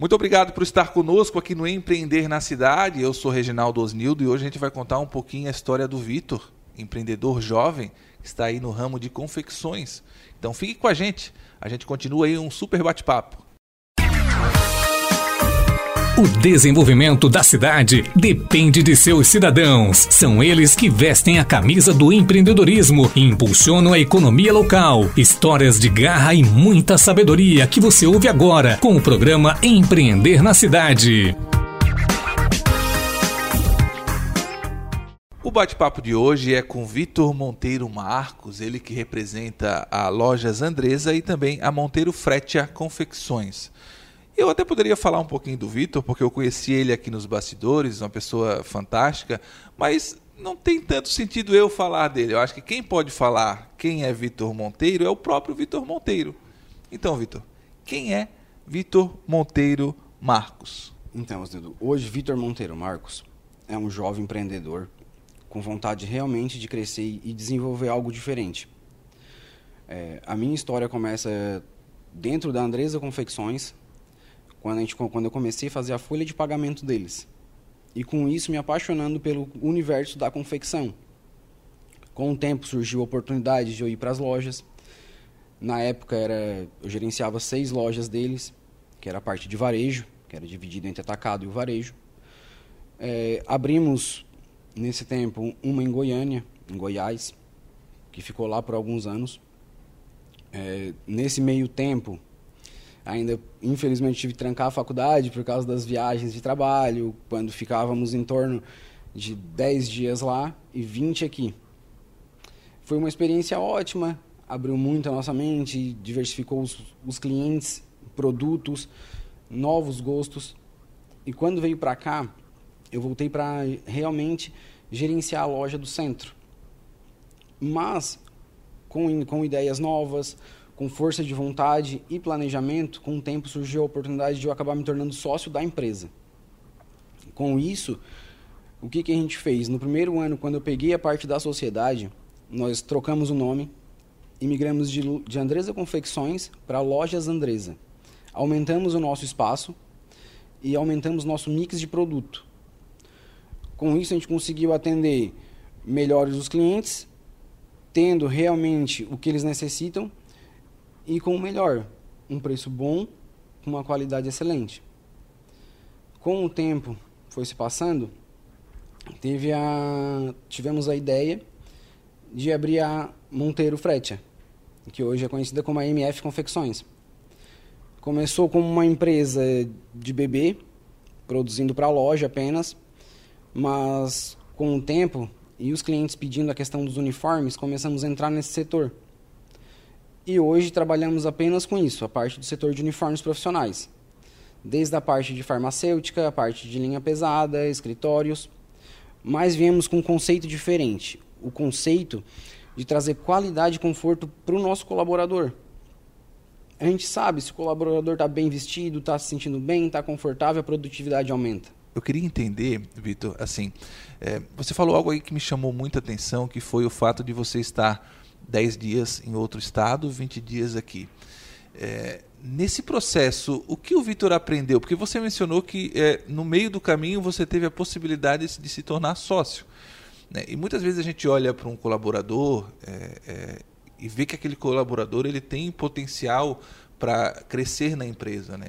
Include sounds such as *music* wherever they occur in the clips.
Muito obrigado por estar conosco aqui no Empreender na Cidade. Eu sou Reginaldo Osnildo e hoje a gente vai contar um pouquinho a história do Vitor, empreendedor jovem que está aí no ramo de confecções. Então fique com a gente. A gente continua aí um super bate-papo. O desenvolvimento da cidade depende de seus cidadãos. São eles que vestem a camisa do empreendedorismo e impulsionam a economia local. Histórias de garra e muita sabedoria que você ouve agora com o programa Empreender na Cidade. O bate-papo de hoje é com Vitor Monteiro Marcos, ele que representa a Lojas Andresa e também a Monteiro Fretia Confecções. Eu até poderia falar um pouquinho do Vitor, porque eu conheci ele aqui nos bastidores, uma pessoa fantástica, mas não tem tanto sentido eu falar dele. Eu acho que quem pode falar quem é Vitor Monteiro é o próprio Vitor Monteiro. Então, Vitor, quem é Vitor Monteiro Marcos? Então, hoje Vitor Monteiro Marcos é um jovem empreendedor com vontade realmente de crescer e desenvolver algo diferente. É, a minha história começa dentro da Andresa Confecções, quando, a gente, quando eu comecei a fazer a folha de pagamento deles. E com isso me apaixonando pelo universo da confecção. Com o tempo surgiu a oportunidade de eu ir para as lojas. Na época era, eu gerenciava seis lojas deles, que era a parte de varejo, que era dividido entre atacado e o varejo. É, abrimos nesse tempo uma em Goiânia, em Goiás, que ficou lá por alguns anos. É, nesse meio tempo, ainda infelizmente tive que trancar a faculdade por causa das viagens de trabalho, quando ficávamos em torno de 10 dias lá e 20 aqui. Foi uma experiência ótima, abriu muito a nossa mente, diversificou os, os clientes, produtos, novos gostos. E quando veio para cá, eu voltei para realmente gerenciar a loja do centro. Mas com, com ideias novas, com força de vontade e planejamento, com o tempo surgiu a oportunidade de eu acabar me tornando sócio da empresa. Com isso, o que, que a gente fez? No primeiro ano, quando eu peguei a parte da sociedade, nós trocamos o nome e migramos de, de Andresa Confecções para Lojas Andresa. Aumentamos o nosso espaço e aumentamos nosso mix de produto. Com isso, a gente conseguiu atender melhores os clientes, tendo realmente o que eles necessitam e com o melhor, um preço bom, com uma qualidade excelente. Com o tempo foi se passando, teve a, tivemos a ideia de abrir a Monteiro Fretia, que hoje é conhecida como a MF Confecções. Começou como uma empresa de bebê, produzindo para loja apenas, mas com o tempo e os clientes pedindo a questão dos uniformes, começamos a entrar nesse setor. E hoje trabalhamos apenas com isso, a parte do setor de uniformes profissionais. Desde a parte de farmacêutica, a parte de linha pesada, escritórios. Mas viemos com um conceito diferente. O conceito de trazer qualidade e conforto para o nosso colaborador. A gente sabe se o colaborador está bem vestido, está se sentindo bem, está confortável, a produtividade aumenta. Eu queria entender, Vitor, assim, é, você falou algo aí que me chamou muita atenção, que foi o fato de você estar 10 dias em outro estado, 20 dias aqui. É, nesse processo, o que o Vitor aprendeu? Porque você mencionou que é, no meio do caminho você teve a possibilidade de, se tornar sócio. Né? E muitas vezes a gente olha para um colaborador é, é, e vê que aquele colaborador ele tem potencial para crescer na empresa, né?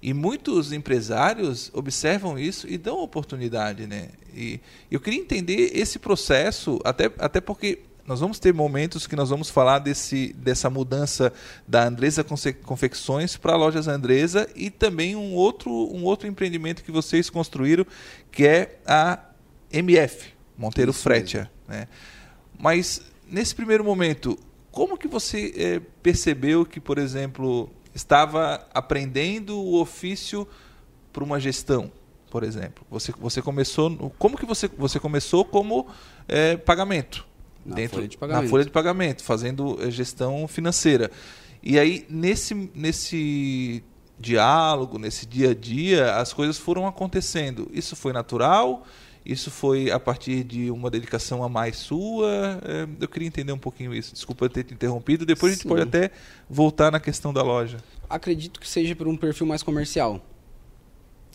E muitos empresários observam isso e dão oportunidade, né? E eu queria entender esse processo, até, até porque nós vamos ter momentos que nós vamos falar desse, dessa mudança da Andresa Confecções para Lojas Andresa e também um outro, um outro empreendimento que vocês construíram, que é a MF, Monteiro Isso Fretia. Né? Mas, nesse primeiro momento, como que você é, percebeu que, por exemplo, estava aprendendo o ofício para uma gestão, por exemplo? Você, você começou... Como que você, você começou como é, pagamento? Na dentro, folha de pagamento. Na folha de pagamento, fazendo eh, gestão financeira. E aí, nesse, nesse diálogo, nesse dia a dia, as coisas foram acontecendo. Isso foi natural? Isso foi a partir de uma dedicação a mais sua? Eh, eu queria entender um pouquinho isso. Desculpa ter te interrompido. Depois Sim. a gente pode até voltar na questão da loja. Acredito que seja por um perfil mais comercial.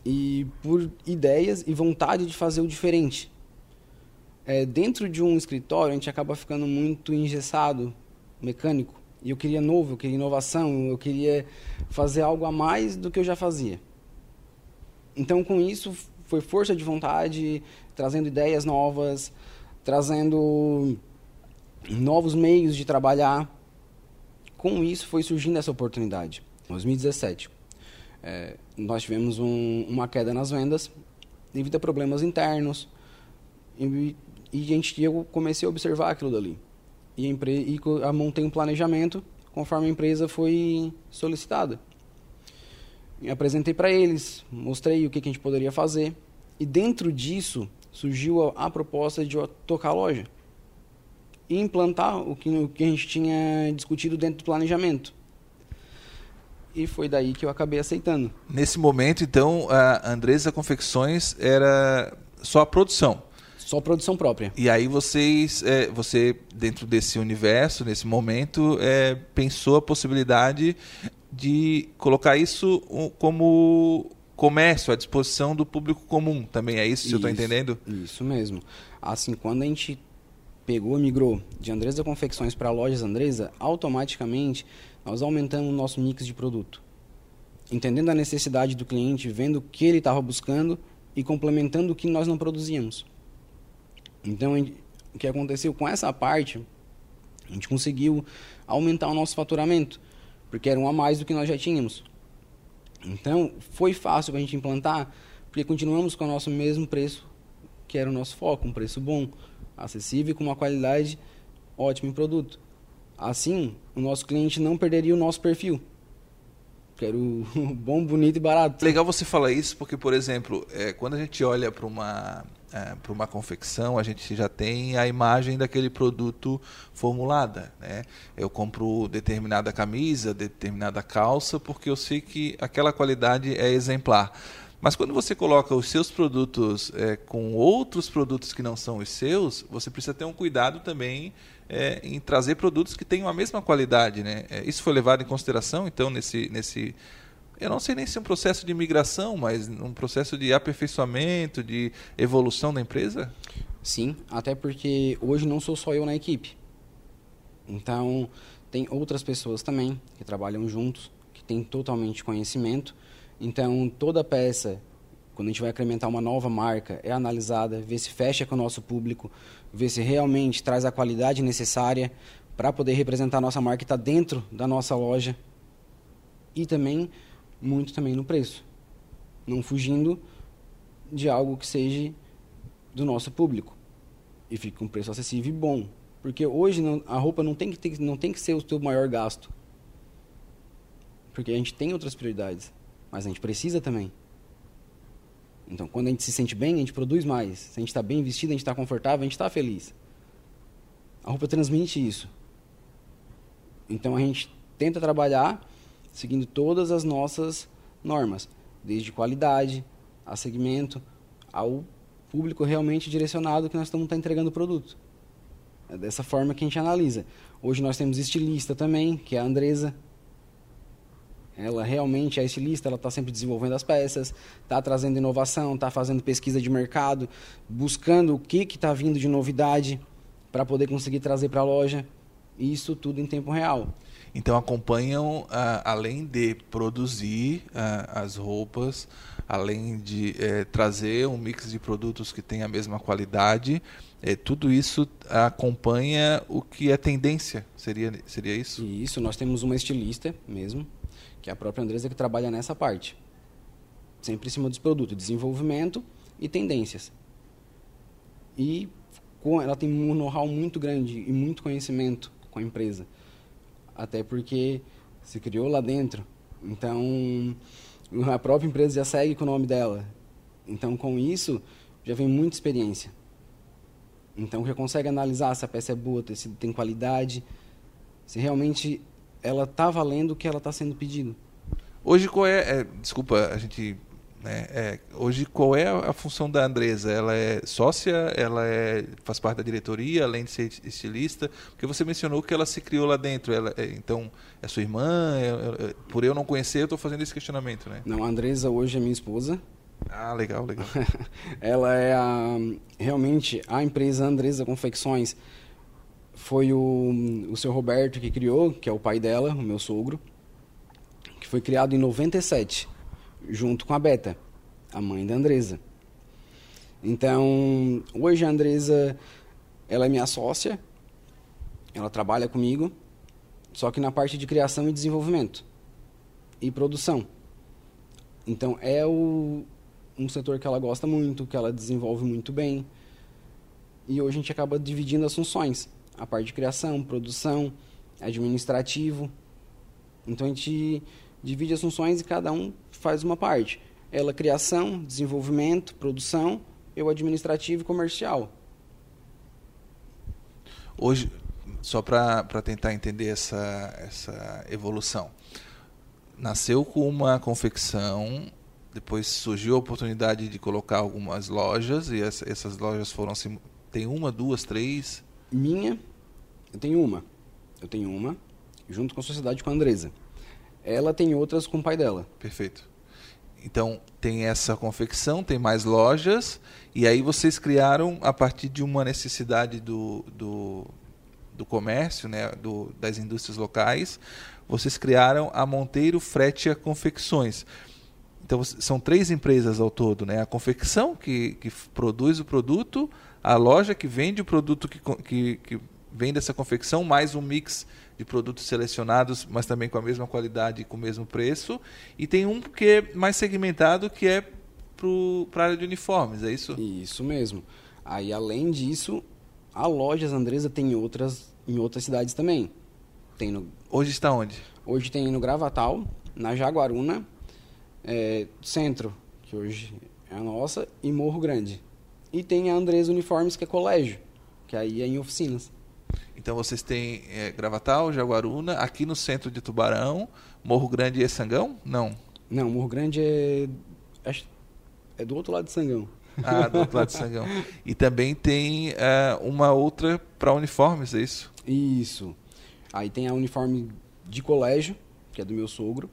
e por ideias e vontade de fazer o diferente. É, dentro de um escritório, a gente acaba ficando muito engessado, mecânico. E eu queria novo, eu queria inovação, eu queria fazer algo a mais do que eu já fazia. Então, com isso, foi força de vontade, trazendo ideias novas, trazendo novos meios de trabalhar. Com isso, foi surgindo essa oportunidade. Em 2017, é, nós tivemos um, uma queda nas vendas devido a problemas internos. E, e gente, eu comecei a observar aquilo dali. E, a empre, e montei um planejamento conforme a empresa foi solicitada. Apresentei para eles, mostrei o que, que, a gente poderia fazer. E dentro disso surgiu a, a proposta de tocar a loja e implantar o que, o que a gente tinha discutido dentro do planejamento e foi daí que eu acabei aceitando. Nesse momento, então, a Andresa Confecções era só a produção. Só produção própria. E aí vocês, é, você dentro desse universo, nesse momento, é, pensou a possibilidade de colocar isso como comércio à disposição do público comum. Também é isso, se eu estou entendendo? Isso mesmo. Assim, quando a gente pegou, migrou de Andresa Confecções para lojas Andresa, automaticamente nós aumentamos o nosso mix de produto. Entendendo a necessidade do cliente, vendo o que ele estava buscando e complementando o que nós não produzíamos. Então, o que aconteceu com essa parte, a gente conseguiu aumentar o nosso faturamento, porque era um a mais do que nós já tínhamos. Então, foi fácil para a gente implantar, porque continuamos com o nosso mesmo preço, que era o nosso foco, um preço bom, acessível e com uma qualidade ótima em produto. Assim, o nosso cliente não perderia o nosso perfil. Quero *laughs* bom, bonito e barato. Legal você falar isso, porque, por exemplo, é, quando a gente olha para uma, é, para uma confecção, a gente já tem a imagem daquele produto formulada. Né? Eu compro determinada camisa, determinada calça, porque eu sei que aquela qualidade é exemplar. Mas quando você coloca os seus produtos é, com outros produtos que não são os seus, você precisa ter um cuidado também é, em trazer produtos que tenham a mesma qualidade. Né? É, isso foi levado em consideração, então, nesse, nesse. Eu não sei nem se é um processo de migração, mas um processo de aperfeiçoamento, de evolução da empresa? Sim, até porque hoje não sou só eu na equipe. Então, tem outras pessoas também que trabalham juntos, que têm totalmente conhecimento então, toda peça, quando a gente vai incrementar uma nova marca, é analisada, ver se fecha com o nosso público, ver se realmente traz a qualidade necessária para poder representar a nossa marca e estar tá dentro da nossa loja. E também, muito também no preço. Não fugindo de algo que seja do nosso público. E com um preço acessível e bom. Porque hoje não, a roupa não tem, que ter, não tem que ser o teu maior gasto. Porque a gente tem outras prioridades mas a gente precisa também. Então, quando a gente se sente bem, a gente produz mais. Se a gente está bem vestido, a gente está confortável, a gente está feliz. A roupa transmite isso. Então, a gente tenta trabalhar seguindo todas as nossas normas, desde qualidade, a segmento, ao público realmente direcionado que nós estamos tá entregando o produto. É dessa forma que a gente analisa. Hoje nós temos estilista também, que é a Andresa, ela realmente é estilista, ela está sempre desenvolvendo as peças, está trazendo inovação, está fazendo pesquisa de mercado, buscando o que está vindo de novidade para poder conseguir trazer para a loja. Isso tudo em tempo real. Então acompanham, ah, além de produzir ah, as roupas, além de eh, trazer um mix de produtos que tem a mesma qualidade, eh, tudo isso acompanha o que é tendência. Seria, seria isso? Isso, nós temos uma estilista mesmo, que é a própria Andresa que trabalha nessa parte. Sempre em cima dos produtos, desenvolvimento e tendências. E com, ela tem um know-how muito grande e muito conhecimento com a empresa. Até porque se criou lá dentro. Então, a própria empresa já segue com o nome dela. Então, com isso, já vem muita experiência. Então, já consegue analisar se a peça é boa, se tem qualidade, se realmente ela está valendo o que ela está sendo pedido. Hoje qual é, é desculpa, a gente né, é, hoje qual é a função da Andresa? Ela é sócia, ela é, faz parte da diretoria, além de ser estilista, porque você mencionou que ela se criou lá dentro. Ela, é, então é sua irmã? É, é, por eu não conhecer, eu estou fazendo esse questionamento, né? Não, a Andresa hoje é minha esposa. Ah, legal, legal. *laughs* ela é a, realmente a empresa Andresa Confecções. Foi o, o seu Roberto que criou, que é o pai dela, o meu sogro, que foi criado em 97, junto com a Beta, a mãe da Andresa. Então, hoje a Andresa, ela é minha sócia, ela trabalha comigo, só que na parte de criação e desenvolvimento e produção. Então, é o, um setor que ela gosta muito, que ela desenvolve muito bem. E hoje a gente acaba dividindo as funções. A parte de criação, produção, administrativo. Então a gente divide as funções e cada um faz uma parte. Ela criação, desenvolvimento, produção, eu administrativo e comercial. Hoje, só para tentar entender essa, essa evolução, nasceu com uma confecção depois surgiu a oportunidade de colocar algumas lojas e essa, essas lojas foram assim, tem uma, duas, três? Minha, eu tenho uma. Eu tenho uma junto com a sociedade com a Andresa. Ela tem outras com o pai dela. Perfeito. Então tem essa confecção, tem mais lojas e aí vocês criaram a partir de uma necessidade do, do, do comércio, né, do, das indústrias locais, vocês criaram a Monteiro Fretia Confecções. Então são três empresas ao todo, né? A confecção que, que produz o produto, a loja que vende o produto que, que, que vende essa confecção, mais um mix de produtos selecionados, mas também com a mesma qualidade e com o mesmo preço. E tem um que é mais segmentado, que é para a área de uniformes, é isso? Isso mesmo. Aí, além disso, a Lojas Andresa tem outras em outras cidades também. Tem no... Hoje está onde? Hoje tem no Gravatal, na Jaguaruna é, Centro, que hoje é a nossa, e Morro Grande. E tem a Andrés Uniformes, que é colégio, que aí é em oficinas. Então vocês têm é, Gravatal, Jaguaruna, aqui no centro de Tubarão, Morro Grande e Sangão? Não. Não, Morro Grande é, é do outro lado de Sangão. Ah, do outro lado de Sangão. E também tem uh, uma outra para uniformes, é isso? Isso. Aí tem a uniforme de colégio, que é do meu sogro,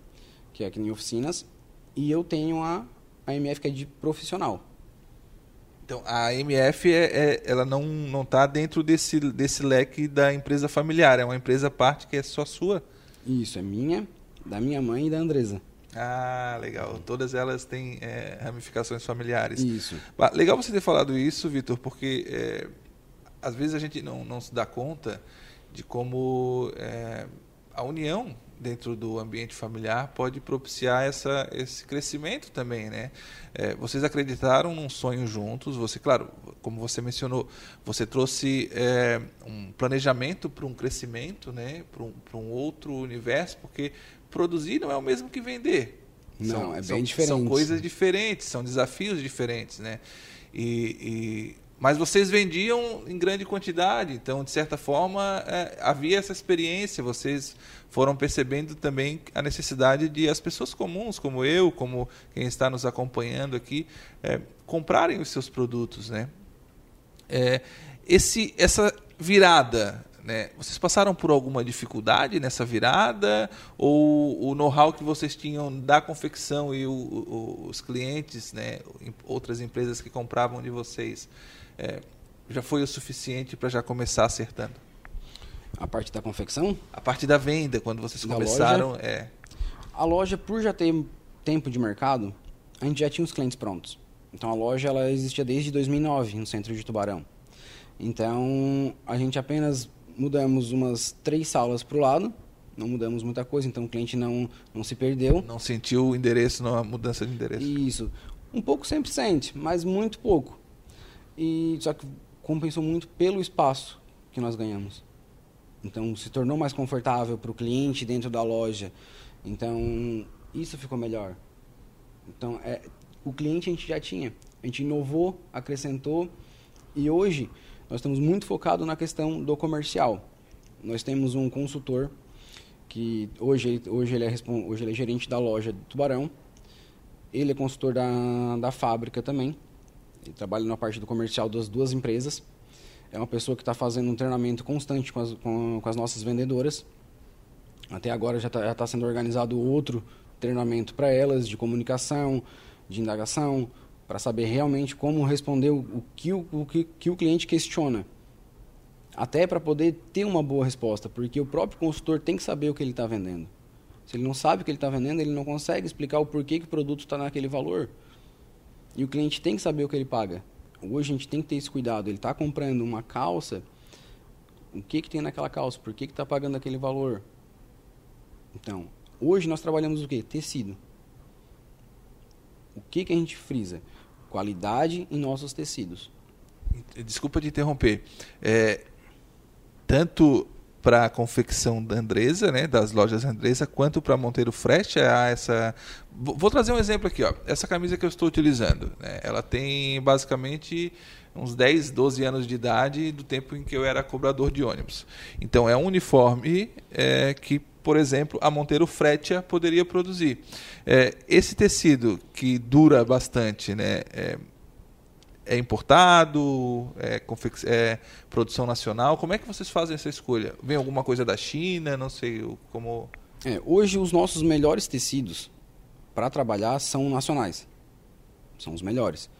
que é aqui em oficinas, e eu tenho a, a MF que é de profissional. Então, a MF é, é, ela não está dentro desse, desse leque da empresa familiar, é uma empresa parte que é só sua? Isso, é minha, da minha mãe e da Andresa. Ah, legal. Todas elas têm é, ramificações familiares. Isso. Legal você ter falado isso, Vitor, porque é, às vezes a gente não, não se dá conta de como é, a união dentro do ambiente familiar pode propiciar essa, esse crescimento também, né? É, vocês acreditaram num sonho juntos. Você, claro, como você mencionou, você trouxe é, um planejamento para um crescimento, né? Para um, um outro universo, porque produzir não é o mesmo que vender. Não, são, é bem são, diferente. São coisas diferentes, são desafios diferentes, né? E, e mas vocês vendiam em grande quantidade, então, de certa forma, é, havia essa experiência. Vocês foram percebendo também a necessidade de as pessoas comuns, como eu, como quem está nos acompanhando aqui, é, comprarem os seus produtos. Né? É, esse, essa virada, né? Vocês passaram por alguma dificuldade nessa virada? Ou o know-how que vocês tinham da confecção e o, o, os clientes, né? outras empresas que compravam de vocês, é, já foi o suficiente para já começar acertando? A parte da confecção? A parte da venda, quando vocês da começaram, loja, é. A loja, por já ter tempo de mercado, a gente já tinha os clientes prontos. Então a loja ela existia desde 2009 no centro de Tubarão. Então a gente apenas mudamos umas três salas para o lado, não mudamos muita coisa, então o cliente não, não se perdeu. Não sentiu o endereço, não a mudança de endereço. Isso. Um pouco sempre sente, mas muito pouco. E só que compensou muito pelo espaço que nós ganhamos. Então se tornou mais confortável para o cliente dentro da loja. Então isso ficou melhor. Então é, o cliente a gente já tinha, a gente inovou, acrescentou e hoje nós estamos muito focados na questão do comercial. Nós temos um consultor que hoje, hoje, ele, é, hoje ele é gerente da loja de Tubarão. Ele é consultor da, da fábrica também. Ele trabalha na parte do comercial das duas empresas. É uma pessoa que está fazendo um treinamento constante com as, com, com as nossas vendedoras. Até agora já está tá sendo organizado outro treinamento para elas de comunicação, de indagação, para saber realmente como responder o, o, que, o, o que, que o cliente questiona. Até para poder ter uma boa resposta, porque o próprio consultor tem que saber o que ele está vendendo. Se ele não sabe o que ele está vendendo, ele não consegue explicar o porquê que o produto está naquele valor. E o cliente tem que saber o que ele paga. Hoje a gente tem que ter esse cuidado. Ele está comprando uma calça, o que, que tem naquela calça? Por que está pagando aquele valor? Então, hoje nós trabalhamos o quê? Tecido. O que, que a gente frisa? Qualidade em nossos tecidos. Desculpa te interromper. É, tanto para a confecção da Andresa, né, das lojas Andresa, quanto para Monteiro Fresh, há essa... Vou trazer um exemplo aqui. Ó. Essa camisa que eu estou utilizando, né, ela tem basicamente uns 10, 12 anos de idade do tempo em que eu era cobrador de ônibus. Então é um uniforme é, que, por exemplo, a Monteiro Fretia poderia produzir. É, esse tecido que dura bastante, né? É, é importado? É, é, produção nacional? Como é que vocês fazem essa escolha? Vem alguma coisa da China? Não sei como. É, hoje os nossos melhores tecidos para trabalhar são nacionais. São os melhores.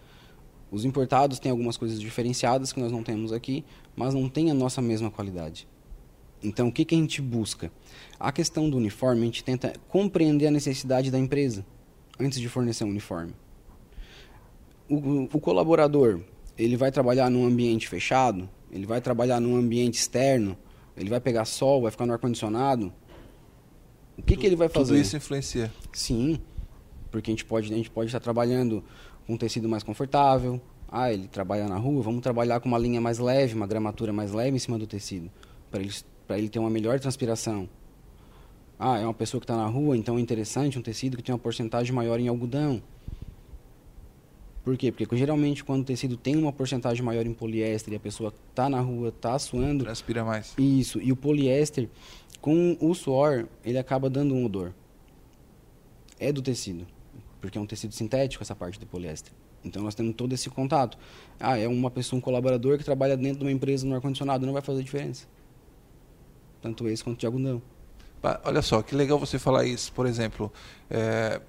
Os importados têm algumas coisas diferenciadas que nós não temos aqui, mas não tem a nossa mesma qualidade. Então, o que, que a gente busca? A questão do uniforme, a gente tenta compreender a necessidade da empresa antes de fornecer um uniforme. O, o colaborador, ele vai trabalhar num ambiente fechado, ele vai trabalhar num ambiente externo, ele vai pegar sol, vai ficar no ar-condicionado. O que, que ele vai fazer? Tudo isso influencia. Sim, porque a gente pode, a gente pode estar trabalhando um tecido mais confortável. Ah, ele trabalha na rua, vamos trabalhar com uma linha mais leve, uma gramatura mais leve em cima do tecido, para ele, ele ter uma melhor transpiração. Ah, é uma pessoa que está na rua, então é interessante um tecido que tem uma porcentagem maior em algodão. Por quê? Porque geralmente quando o tecido tem uma porcentagem maior em poliéster e a pessoa está na rua, está suando... Transpira mais. Isso, e o poliéster, com o suor, ele acaba dando um odor. É do tecido porque é um tecido sintético essa parte do poliéster. Então nós temos todo esse contato. Ah, é uma pessoa, um colaborador que trabalha dentro de uma empresa no ar-condicionado, não vai fazer diferença. Tanto esse quanto o Thiago não. Olha só, que legal você falar isso. Por exemplo, é,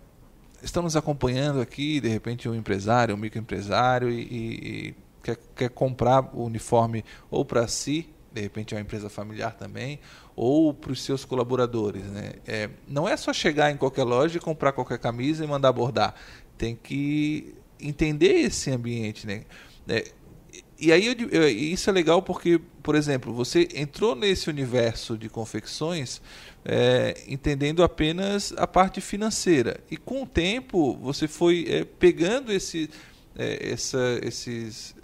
estamos acompanhando aqui, de repente, um empresário, um microempresário, e, e, e quer, quer comprar o uniforme ou para si, de repente é uma empresa familiar também, ou para os seus colaboradores. Né? É, não é só chegar em qualquer loja e comprar qualquer camisa e mandar bordar. Tem que entender esse ambiente. Né? É, e aí eu, isso é legal porque, por exemplo, você entrou nesse universo de confecções é, entendendo apenas a parte financeira. E com o tempo você foi é, pegando esse é, essa, esses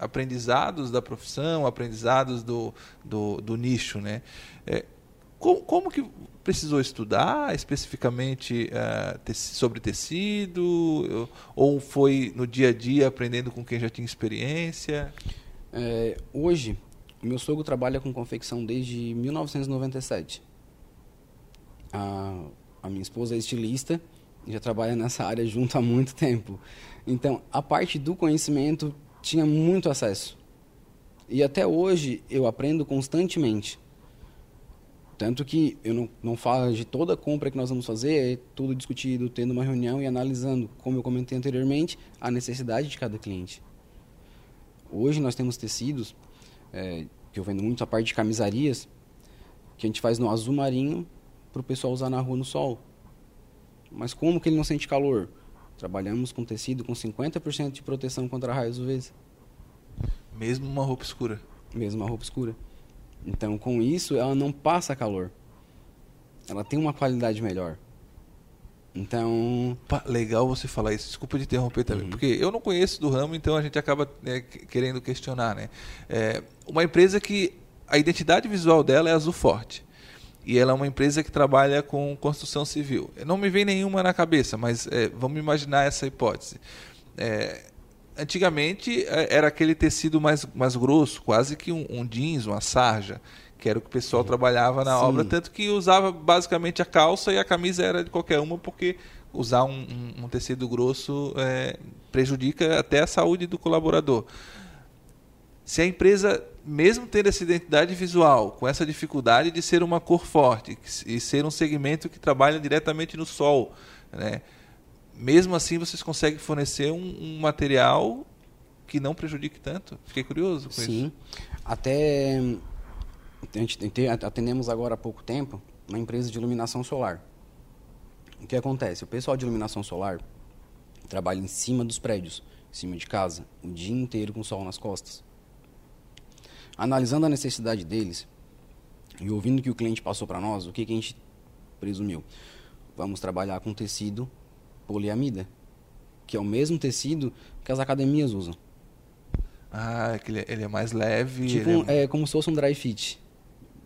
aprendizados da profissão, aprendizados do, do, do nicho, né? Como, como, que precisou estudar especificamente uh, te, sobre tecido ou foi no dia a dia aprendendo com quem já tinha experiência? É, hoje, meu sogro trabalha com confecção desde 1997. A, a minha esposa é estilista já trabalha nessa área junto há muito tempo. Então, a parte do conhecimento tinha muito acesso. E até hoje eu aprendo constantemente. Tanto que eu não, não falo de toda compra que nós vamos fazer, é tudo discutido, tendo uma reunião e analisando, como eu comentei anteriormente, a necessidade de cada cliente. Hoje nós temos tecidos, é, que eu vendo muito a parte de camisarias, que a gente faz no azul marinho para o pessoal usar na rua no sol. Mas como que ele não sente calor? Trabalhamos com tecido com 50% de proteção contra raios UV. Mesmo uma roupa escura? Mesmo uma roupa escura. Então, com isso, ela não passa calor. Ela tem uma qualidade melhor. Então. Pá, legal você falar isso. Desculpa de interromper também, uhum. porque eu não conheço do ramo, então a gente acaba né, querendo questionar, né? É, uma empresa que a identidade visual dela é azul forte e ela é uma empresa que trabalha com construção civil. Não me vem nenhuma na cabeça, mas é, vamos imaginar essa hipótese. É, antigamente é, era aquele tecido mais, mais grosso, quase que um, um jeans, uma sarja, que era o que o pessoal trabalhava na Sim. obra, tanto que usava basicamente a calça e a camisa era de qualquer uma, porque usar um, um, um tecido grosso é, prejudica até a saúde do colaborador. Se a empresa mesmo tendo essa identidade visual, com essa dificuldade de ser uma cor forte e ser um segmento que trabalha diretamente no sol, né? Mesmo assim vocês conseguem fornecer um, um material que não prejudique tanto. Fiquei curioso com Sim. isso. Sim. Até a gente atendemos agora há pouco tempo uma empresa de iluminação solar. O que acontece? O pessoal de iluminação solar trabalha em cima dos prédios, em cima de casa, o dia inteiro com o sol nas costas. Analisando a necessidade deles e ouvindo o que o cliente passou para nós, o que, que a gente presumiu? Vamos trabalhar com tecido poliamida, que é o mesmo tecido que as academias usam. Ah, é que ele, ele é mais leve. Tipo, é... é... como se fosse um dry fit,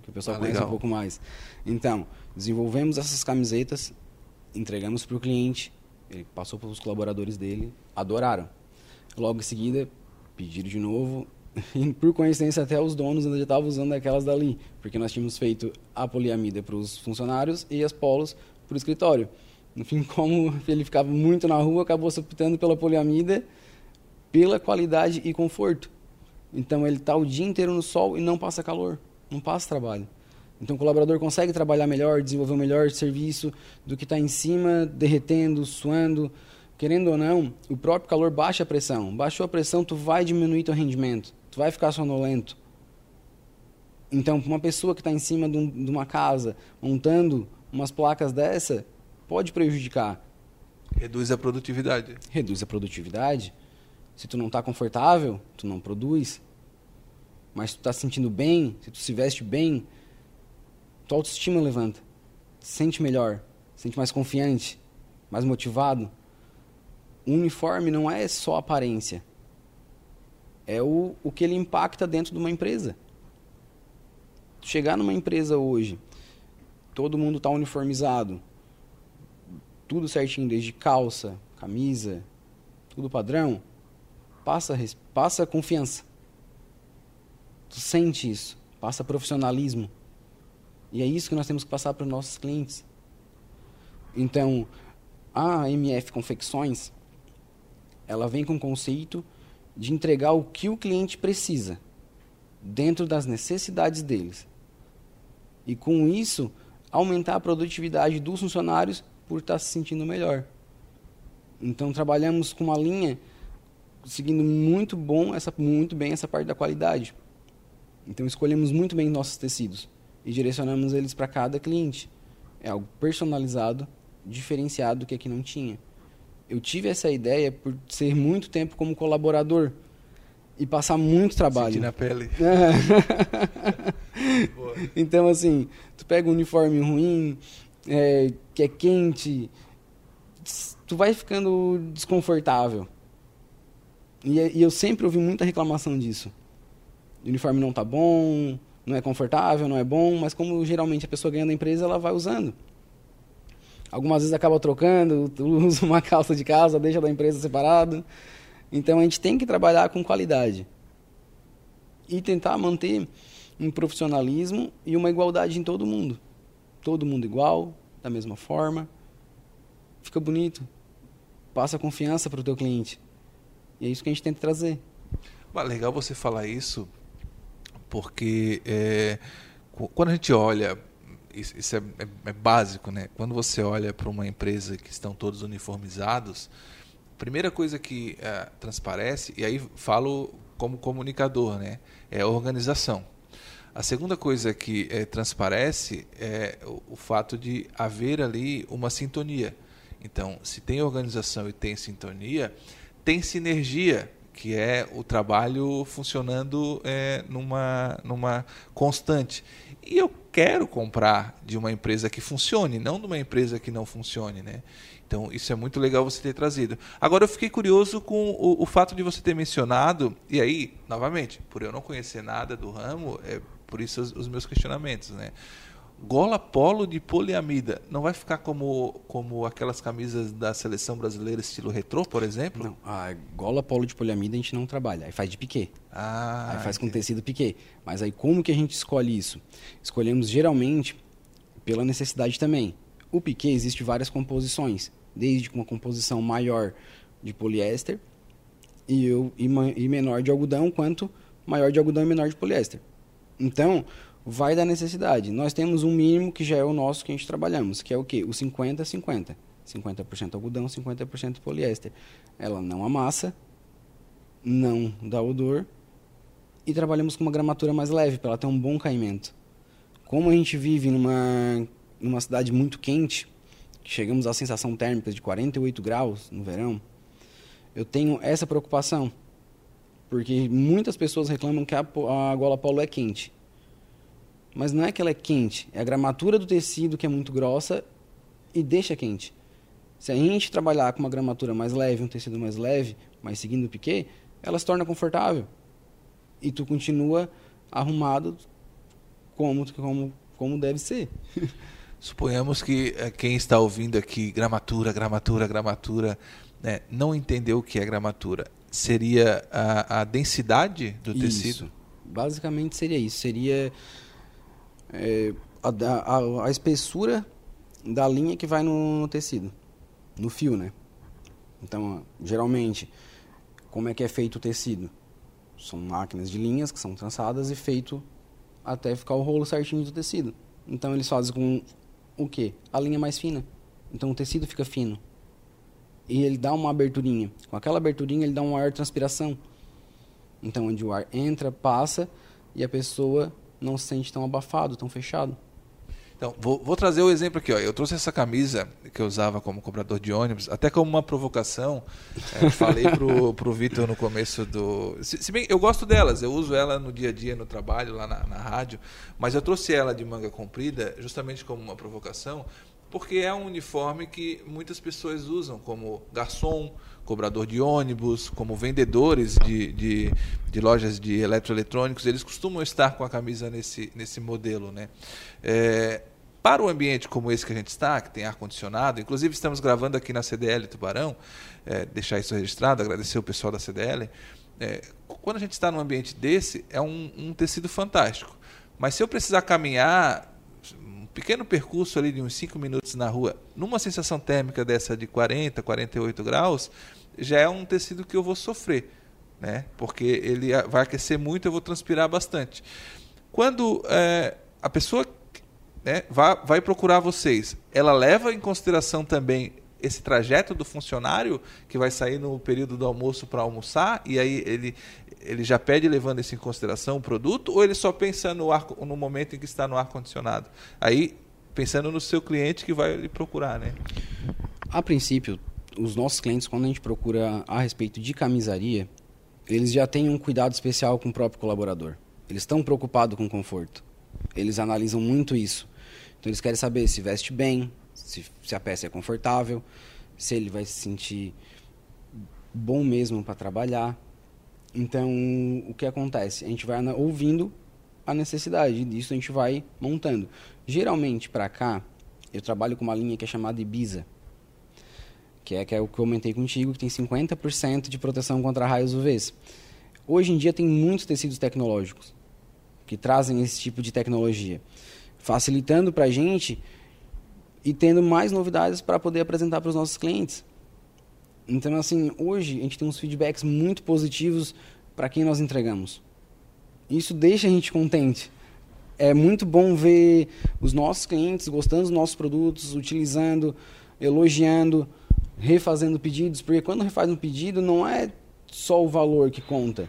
que o pessoal Ah, conhece legal. um pouco mais. Então, desenvolvemos essas camisetas, entregamos para o cliente, ele passou para os colaboradores dele, adoraram. Logo em seguida, pediram de novo, *laughs* e por coincidência até os donos ainda estavam usando aquelas dali, porque nós tínhamos feito a poliamida para os funcionários e as polos para o escritório. No fim, *laughs* como ele ficava muito na rua, acabou se optando pela poliamida pela qualidade e conforto. Então ele está o dia inteiro no sol e não passa calor, não passa trabalho. Então o colaborador consegue trabalhar melhor, desenvolver um melhor serviço do que está em cima, derretendo, suando. Querendo ou não, o próprio calor baixa a pressão. Baixou a pressão, tu vai diminuir teu rendimento, tu vai ficar sonolento. Então, uma pessoa que está em cima de, um, de uma casa, montando umas placas dessa, pode prejudicar. Reduz a produtividade. Reduz a produtividade. Se tu não está confortável, tu não produz. Mas se tu está se sentindo bem, se tu se veste bem, tua autoestima levanta. Sente melhor, se sente mais confiante, mais motivado. O uniforme não é só aparência. É o, o que ele impacta dentro de uma empresa. Chegar numa empresa hoje, todo mundo está uniformizado, tudo certinho, desde calça, camisa, tudo padrão, passa, passa confiança. Tu sente isso, passa profissionalismo. E é isso que nós temos que passar para os nossos clientes. Então, a MF Confecções, ela vem com o conceito de entregar o que o cliente precisa, dentro das necessidades deles. E com isso, aumentar a produtividade dos funcionários por estar se sentindo melhor. Então trabalhamos com uma linha seguindo muito bom essa muito bem essa parte da qualidade. Então escolhemos muito bem nossos tecidos e direcionamos eles para cada cliente. É algo personalizado, diferenciado que aqui não tinha. Eu tive essa ideia por ser muito tempo como colaborador e passar muito trabalho. Sentir na pele. *laughs* Boa. Então, assim, tu pega um uniforme ruim, é, que é quente, tu vai ficando desconfortável. E, é- e eu sempre ouvi muita reclamação disso. O uniforme não tá bom, não é confortável, não é bom, mas como geralmente a pessoa ganha da empresa, ela vai usando. Algumas vezes acaba trocando, *laughs* usa uma calça de casa, deixa da empresa separado. Então a gente tem que trabalhar com qualidade e tentar manter um profissionalismo e uma igualdade em todo mundo. Todo mundo igual, da mesma forma. Fica bonito. Passa confiança para o teu cliente. E é isso que a gente tenta trazer. Mas legal você falar isso, porque é, qu- quando a gente olha, isso, isso é, é- é básico, né? Quando você olha para uma empresa que estão todos uniformizados, a primeira coisa que é, transparece, e aí falo como comunicador, né? É a organização. A segunda coisa que é, transparece é o, o fato de haver ali uma sintonia. Então, se tem organização e tem sintonia, tem sinergia, que é o trabalho funcionando é, numa, numa constante. E eu quero comprar de uma empresa que funcione, não de uma empresa que não funcione, né? Então, isso é muito legal você ter trazido. Agora, eu fiquei curioso com o, o fato de você ter mencionado, e aí, novamente, por eu não conhecer nada do ramo, é por isso os, os meus questionamentos, né? Gola polo de poliamida não vai ficar como, como aquelas camisas da seleção brasileira estilo retrô, por exemplo? Não, a gola polo de poliamida a gente não trabalha. Aí faz de piquê. Ah, aí faz com entendi. tecido piquê. Mas aí como que a gente escolhe isso? Escolhemos geralmente pela necessidade também. O piquê existe várias composições, desde uma composição maior de poliéster e, eu, e, e menor de algodão, quanto maior de algodão e menor de poliéster. Então, vai da necessidade. Nós temos um mínimo que já é o nosso que a gente trabalhamos, que é o quê? O 50-50. 50% algodão, 50% poliéster. Ela não amassa, não dá odor e trabalhamos com uma gramatura mais leve para ela ter um bom caimento. Como a gente vive numa, numa cidade muito quente, chegamos à sensação térmica de 48 graus no verão, eu tenho essa preocupação. Porque muitas pessoas reclamam que a, a gola polo é quente. Mas não é que ela é quente, é a gramatura do tecido que é muito grossa e deixa quente. Se a gente trabalhar com uma gramatura mais leve, um tecido mais leve, mas seguindo o piquet, ela se torna confortável. E tu continua arrumado como, como, como deve ser. *laughs* Suponhamos que eh, quem está ouvindo aqui, gramatura, gramatura, gramatura, né, não entendeu o que é gramatura. Seria a, a densidade do isso. tecido? Basicamente seria isso. Seria é, a, a, a, espessura da linha que vai no, no tecido, no fio, né? Então, geralmente, como é que é feito o tecido? São máquinas de linhas que são trançadas e feito até ficar o rolo certinho do tecido. Então eles fazem com o quê? A linha mais fina. Então o tecido fica fino. E ele dá uma aberturinha. Com aquela aberturinha ele dá um ar transpiração. Então onde o ar entra, passa e a pessoa não se sente tão abafado, tão fechado. Então, vou, vou, trazer o exemplo aqui. Ó. Eu trouxe essa camisa que eu usava como cobrador de ônibus, até como uma provocação. É, falei pro, pro Vitor no começo do. Se, se, bem, eu gosto delas, eu uso ela no dia a dia, no trabalho, lá na, na rádio, mas eu trouxe ela de manga comprida justamente como uma provocação, porque é um uniforme que muitas pessoas usam como garçom, cobrador de ônibus, como vendedores de, de, de, lojas de eletroeletrônicos, eles costumam estar com a camisa nesse, nesse modelo. Né? É, para o ambiente como esse que a gente está, que tem ar-condicionado, inclusive estamos gravando aqui na CDL Tubarão, é, deixar isso registrado, agradecer o pessoal da CDL. É, quando a gente está num ambiente desse, é um, um tecido fantástico. Mas se eu precisar caminhar um pequeno percurso ali de uns 5 minutos na rua, numa sensação térmica dessa de 40, 48 graus, já é um tecido que eu vou sofrer, né? porque ele vai aquecer muito, eu vou transpirar bastante. Quando é, a pessoa né, vai, vai procurar vocês, ela leva em consideração também esse trajeto do funcionário que vai sair no período do almoço para almoçar e aí ele, ele já pede levando isso em consideração o produto ou ele só pensa no, ar, no momento em que está no ar condicionado? Aí pensando no seu cliente que vai lhe procurar, né? A princípio, os nossos clientes quando a gente procura a respeito de camisaria, eles já têm um cuidado especial com o próprio colaborador. Eles estão preocupados com o conforto. Eles analisam muito isso. Então eles querem saber se veste bem, se, se a peça é confortável, se ele vai se sentir bom mesmo para trabalhar. Então, o que acontece? A gente vai ouvindo a necessidade, disso a gente vai montando. Geralmente, para cá, eu trabalho com uma linha que é chamada Ibiza, que é, que é o que eu comentei contigo, que tem 50% de proteção contra raios UVs. Hoje em dia tem muitos tecidos tecnológicos que trazem esse tipo de tecnologia facilitando para a gente e tendo mais novidades para poder apresentar para os nossos clientes. Então, assim, hoje a gente tem uns feedbacks muito positivos para quem nós entregamos. Isso deixa a gente contente. É muito bom ver os nossos clientes gostando dos nossos produtos, utilizando, elogiando, refazendo pedidos, porque quando refaz um pedido não é só o valor que conta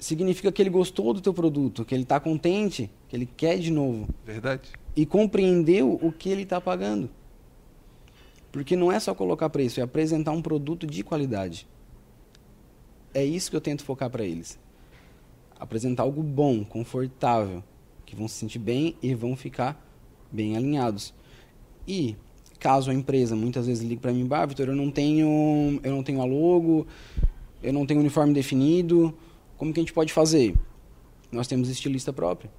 significa que ele gostou do teu produto, que ele está contente, que ele quer de novo. Verdade. E compreendeu o que ele está pagando. Porque não é só colocar preço, é apresentar um produto de qualidade. É isso que eu tento focar para eles. Apresentar algo bom, confortável, que vão se sentir bem e vão ficar bem alinhados. E caso a empresa muitas vezes ligue para mim, bah, Vitor, eu não tenho, eu não tenho a logo, eu não tenho uniforme definido, como que a gente pode fazer? Nós temos estilista próprio.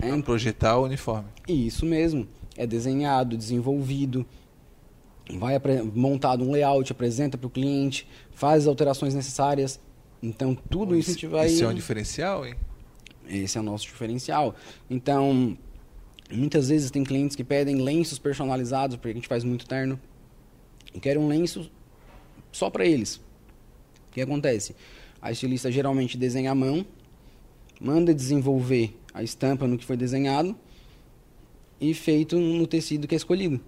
É projetar o uniforme. Isso mesmo. É desenhado, desenvolvido, vai montado um layout, apresenta para o cliente, faz as alterações necessárias. Então, tudo isso a gente vai... Esse é um diferencial, hein? Esse é o nosso diferencial. Então, muitas vezes tem clientes que pedem lenços personalizados, porque a gente faz muito terno. E querem um lenço só para eles. O que acontece? A estilista geralmente desenha à mão, manda desenvolver a estampa no que foi desenhado e feito no tecido que é escolhido.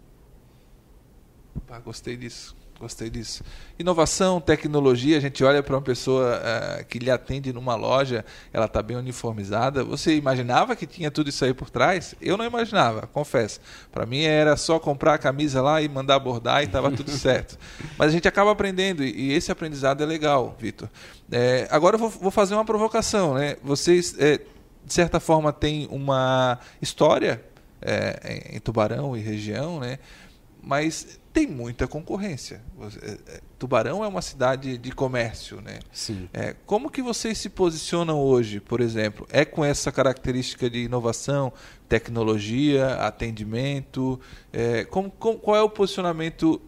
Ah, gostei disso. Gostei disso. Inovação, tecnologia, a gente olha para uma pessoa uh, que lhe atende numa loja, ela está bem uniformizada. Você imaginava que tinha tudo isso aí por trás? Eu não imaginava, confesso. Para mim era só comprar a camisa lá e mandar bordar e estava tudo *laughs* certo. Mas a gente acaba aprendendo e esse aprendizado é legal, Vitor. É, agora eu vou, vou, fazer uma provocação. Né? Vocês, é, de certa forma, têm uma história é, em Tubarão e região, né? mas tem muita concorrência. É, é, Tubarão é uma cidade de comércio, né? Sim. É, como que vocês se posicionam hoje, por exemplo? É com essa característica de inovação, tecnologia, atendimento? É, como, com, qual é o posicionamento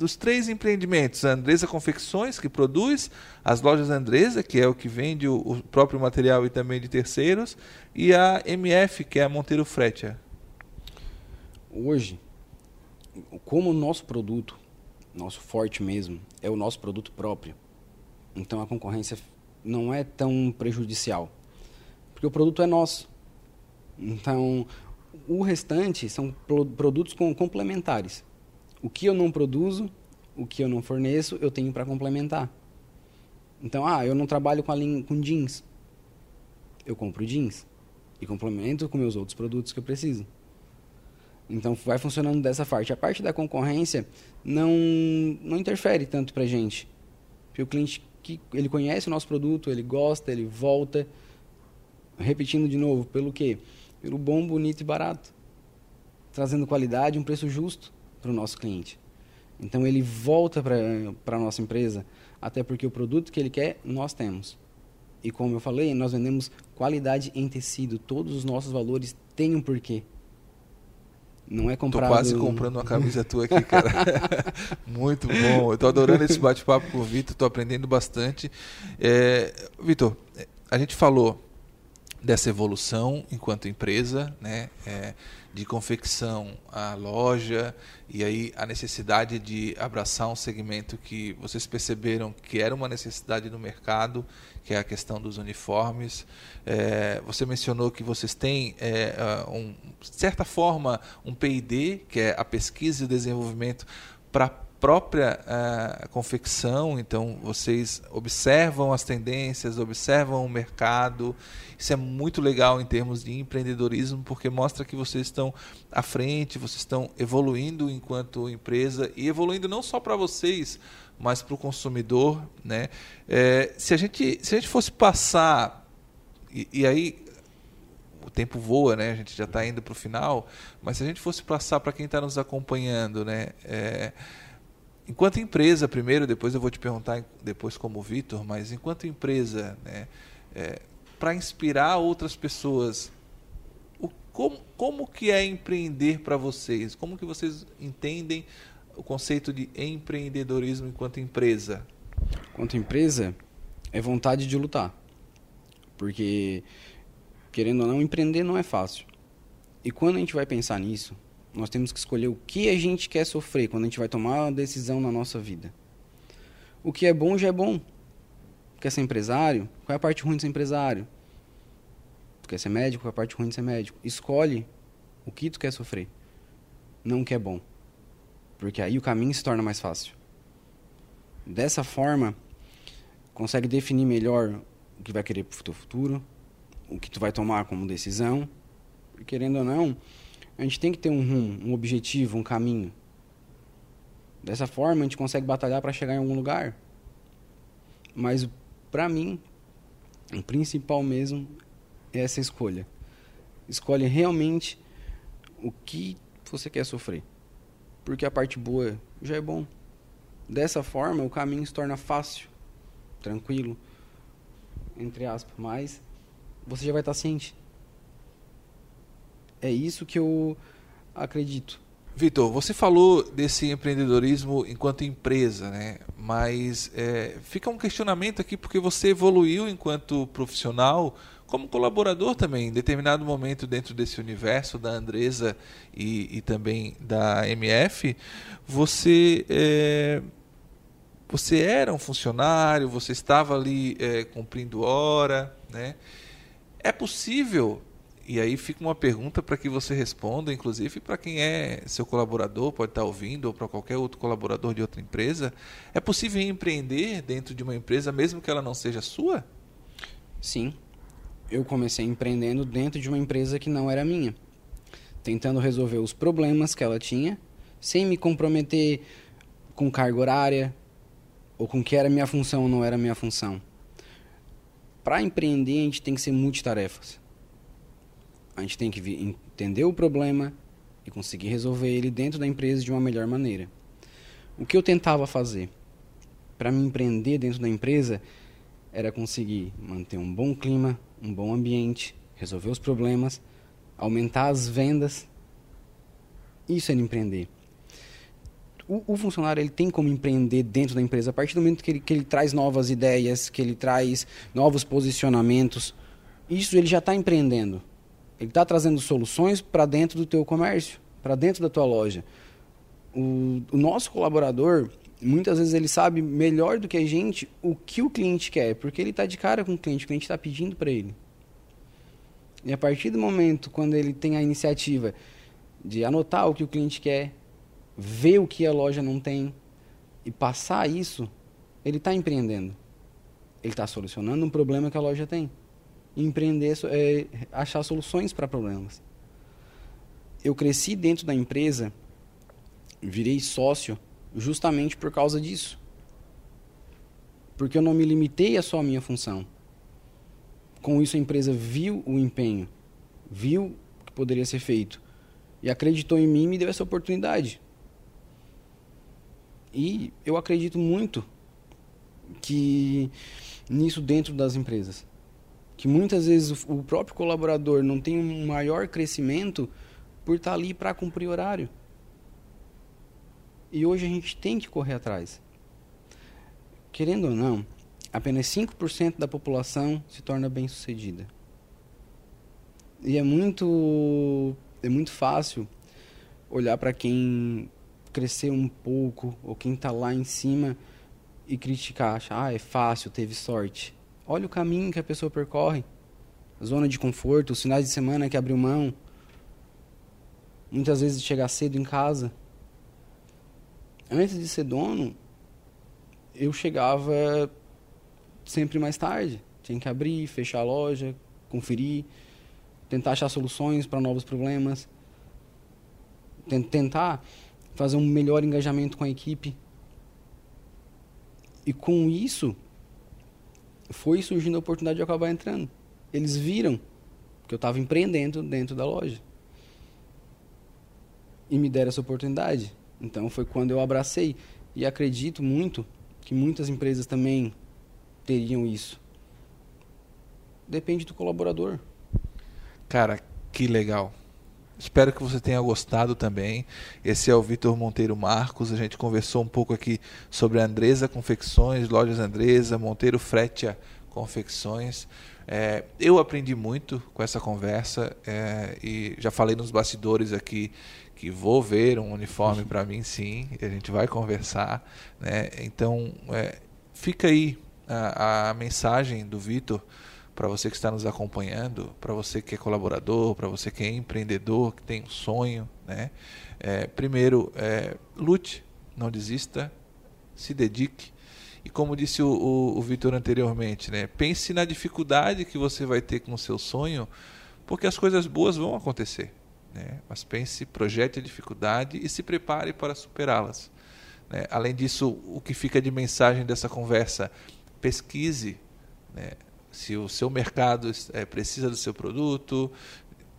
dos três empreendimentos? A Andresa Confecções, que produz, as lojas Andresa, que é o que vende o, o próprio material e também de terceiros, e a MF, que é a Monteiro Fretia. Hoje, como o nosso produto, nosso forte mesmo, é o nosso produto próprio, então a concorrência não é tão prejudicial. Porque o produto é nosso. Então, o restante são produtos complementares. O que eu não produzo, o que eu não forneço, eu tenho para complementar. Então, ah, eu não trabalho com, linha, com jeans. Eu compro jeans e complemento com meus outros produtos que eu preciso. Então vai funcionando dessa parte. A parte da concorrência não, não interfere tanto para gente. Porque o cliente que ele conhece o nosso produto, ele gosta, ele volta. Repetindo de novo, pelo quê? Pelo bom, bonito e barato. Trazendo qualidade um preço justo para o nosso cliente. Então ele volta para a nossa empresa, até porque o produto que ele quer, nós temos. E como eu falei, nós vendemos qualidade em tecido. Todos os nossos valores têm um porquê. Não é comprado. Tô quase comprando uma camisa tua aqui, cara. *laughs* Muito bom. Eu tô adorando esse bate-papo com o Vitor, tô aprendendo bastante. É, Vitor, a gente falou dessa evolução enquanto empresa, né? É, de confecção à loja e aí a necessidade de abraçar um segmento que vocês perceberam que era uma necessidade no mercado, que é a questão dos uniformes. É, você mencionou que vocês têm, é, um, de certa forma, um P&D, que é a pesquisa e o desenvolvimento para própria uh, confecção, então vocês observam as tendências, observam o mercado. Isso é muito legal em termos de empreendedorismo, porque mostra que vocês estão à frente, vocês estão evoluindo enquanto empresa e evoluindo não só para vocês, mas para o consumidor. Né? É, se, a gente, se a gente fosse passar, e, e aí o tempo voa, né? A gente já está indo para o final, mas se a gente fosse passar para quem está nos acompanhando, né? É, enquanto empresa, primeiro, depois eu vou te perguntar depois como Vitor, mas enquanto empresa, né, é, para inspirar outras pessoas, o, como, como que é empreender para vocês? Como que vocês entendem o conceito de empreendedorismo enquanto empresa? Enquanto empresa, é vontade de lutar. Porque, querendo ou não, empreender não é fácil. E quando a gente vai pensar nisso, nós temos que escolher o que a gente quer sofrer quando a gente vai tomar uma decisão na nossa vida. O que é bom já é bom. Quer ser empresário? Qual é a parte ruim de ser empresário? Tu quer ser médico? Qual é a parte ruim de ser médico? Escolhe o que tu quer sofrer, não o que é bom. Porque aí o caminho se torna mais fácil. Dessa forma, consegue definir melhor o que vai querer para o teu futuro, o que tu vai tomar como decisão. E, querendo ou não, a gente tem que ter um rumo, um objetivo, um caminho. Dessa forma, a gente consegue batalhar para chegar em algum lugar. Mas, para mim, o principal mesmo é essa escolha. Escolhe realmente o que você quer sofrer. Porque a parte boa já é bom. Dessa forma, o caminho se torna fácil, tranquilo, entre aspas, mas você já vai estar ciente é isso que eu acredito. Vitor, você falou desse empreendedorismo enquanto empresa, né? Mas é, fica um questionamento aqui porque você evoluiu enquanto profissional, como colaborador também, em determinado momento dentro desse universo da Andresa e, e também da MF, você é, você era um funcionário, você estava ali é, cumprindo hora, né? É possível e aí fica uma pergunta para que você responda, inclusive para quem é seu colaborador, pode estar ouvindo, ou para qualquer outro colaborador de outra empresa. É possível empreender dentro de uma empresa, mesmo que ela não seja sua? Sim. Eu comecei empreendendo dentro de uma empresa que não era minha, tentando resolver os problemas que ela tinha, sem me comprometer com carga horária, ou com que era minha função ou não era minha função. Para empreender, a gente tem que ser multitarefas a gente tem que entender o problema e conseguir resolver ele dentro da empresa de uma melhor maneira. O que eu tentava fazer para me empreender dentro da empresa era conseguir manter um bom clima, um bom ambiente, resolver os problemas, aumentar as vendas. Isso era empreender. O, o, funcionário ele tem como empreender dentro da empresa a partir do momento que ele, que ele traz novas ideias, que ele traz novos posicionamentos. Isso ele já está empreendendo. Ele está trazendo soluções para dentro do teu comércio, para dentro da tua loja. O, o, nosso colaborador, muitas vezes ele sabe melhor do que a gente o que o cliente quer, porque ele está de cara com o cliente, o cliente está pedindo para ele. E a partir do momento quando ele tem a iniciativa de anotar o que o cliente quer, ver o que a loja não tem e passar isso, ele está empreendendo. Ele está solucionando um problema que a loja tem empreender, é, achar soluções para problemas. Eu cresci dentro da empresa, virei sócio justamente por causa disso. Porque eu não me limitei a só a minha função. Com isso a empresa viu o empenho, viu o que poderia ser feito e acreditou em mim e me deu essa oportunidade. E eu acredito muito que nisso dentro das empresas que muitas vezes o próprio colaborador não tem um maior crescimento por estar ali para cumprir horário. E hoje a gente tem que correr atrás. Querendo ou não, apenas 5% da população se torna bem-sucedida. E é muito é muito fácil olhar para quem cresceu um pouco ou quem está lá em cima e criticar, achar, ah, é fácil, teve sorte. Olha o caminho que a pessoa percorre. Zona de conforto, os finais de semana que abriu mão. Muitas vezes chegar cedo em casa. Antes de ser dono, eu chegava sempre mais tarde. Tinha que abrir, fechar a loja, conferir, tentar achar soluções para novos problemas, tentar fazer um melhor engajamento com a equipe. E com isso, foi surgindo a oportunidade de acabar entrando. Eles viram que eu estava empreendendo dentro da loja. E me deram essa oportunidade. Então foi quando eu abracei. E acredito muito que muitas empresas também teriam isso. Depende do colaborador. Cara, que legal. Espero que você tenha gostado também. Esse é o Vitor Monteiro Marcos. A gente conversou um pouco aqui sobre a Andresa Confecções, Lojas Andresa, Monteiro Fretia Confecções. É, eu aprendi muito com essa conversa é, e já falei nos bastidores aqui que vou ver um uniforme para mim, sim. A gente vai conversar. Né? Então, é, fica aí a, a mensagem do Vitor para você que está nos acompanhando, para você que é colaborador, para você que é empreendedor, que tem um sonho, né? É, primeiro, é, lute, não desista, se dedique. E como disse o, o, o Vitor anteriormente, né? pense na dificuldade que você vai ter com o seu sonho, porque as coisas boas vão acontecer. Né? Mas pense, projete a dificuldade e se prepare para superá-las. Né? Além disso, o que fica de mensagem dessa conversa? Pesquise. Né? Se o seu mercado é, precisa do seu produto,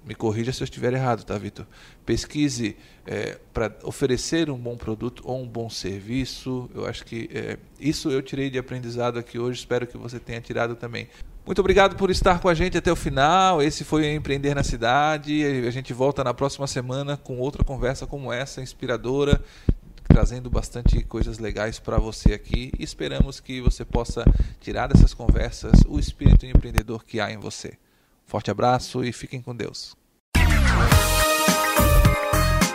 me corrija se eu estiver errado, tá, Vitor? Pesquise é, para oferecer um bom produto ou um bom serviço. Eu acho que é, isso eu tirei de aprendizado aqui hoje. Espero que você tenha tirado também. Muito obrigado por estar com a gente até o final. Esse foi Empreender na Cidade. A gente volta na próxima semana com outra conversa como essa, inspiradora, trazendo bastante coisas legais para você aqui esperamos que você possa tirar dessas conversas o espírito empreendedor que há em você. Forte abraço e fiquem com Deus.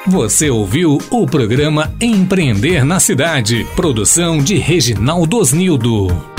Você ouviu o programa Empreender na Cidade, produção de Reginaldo Osnildo.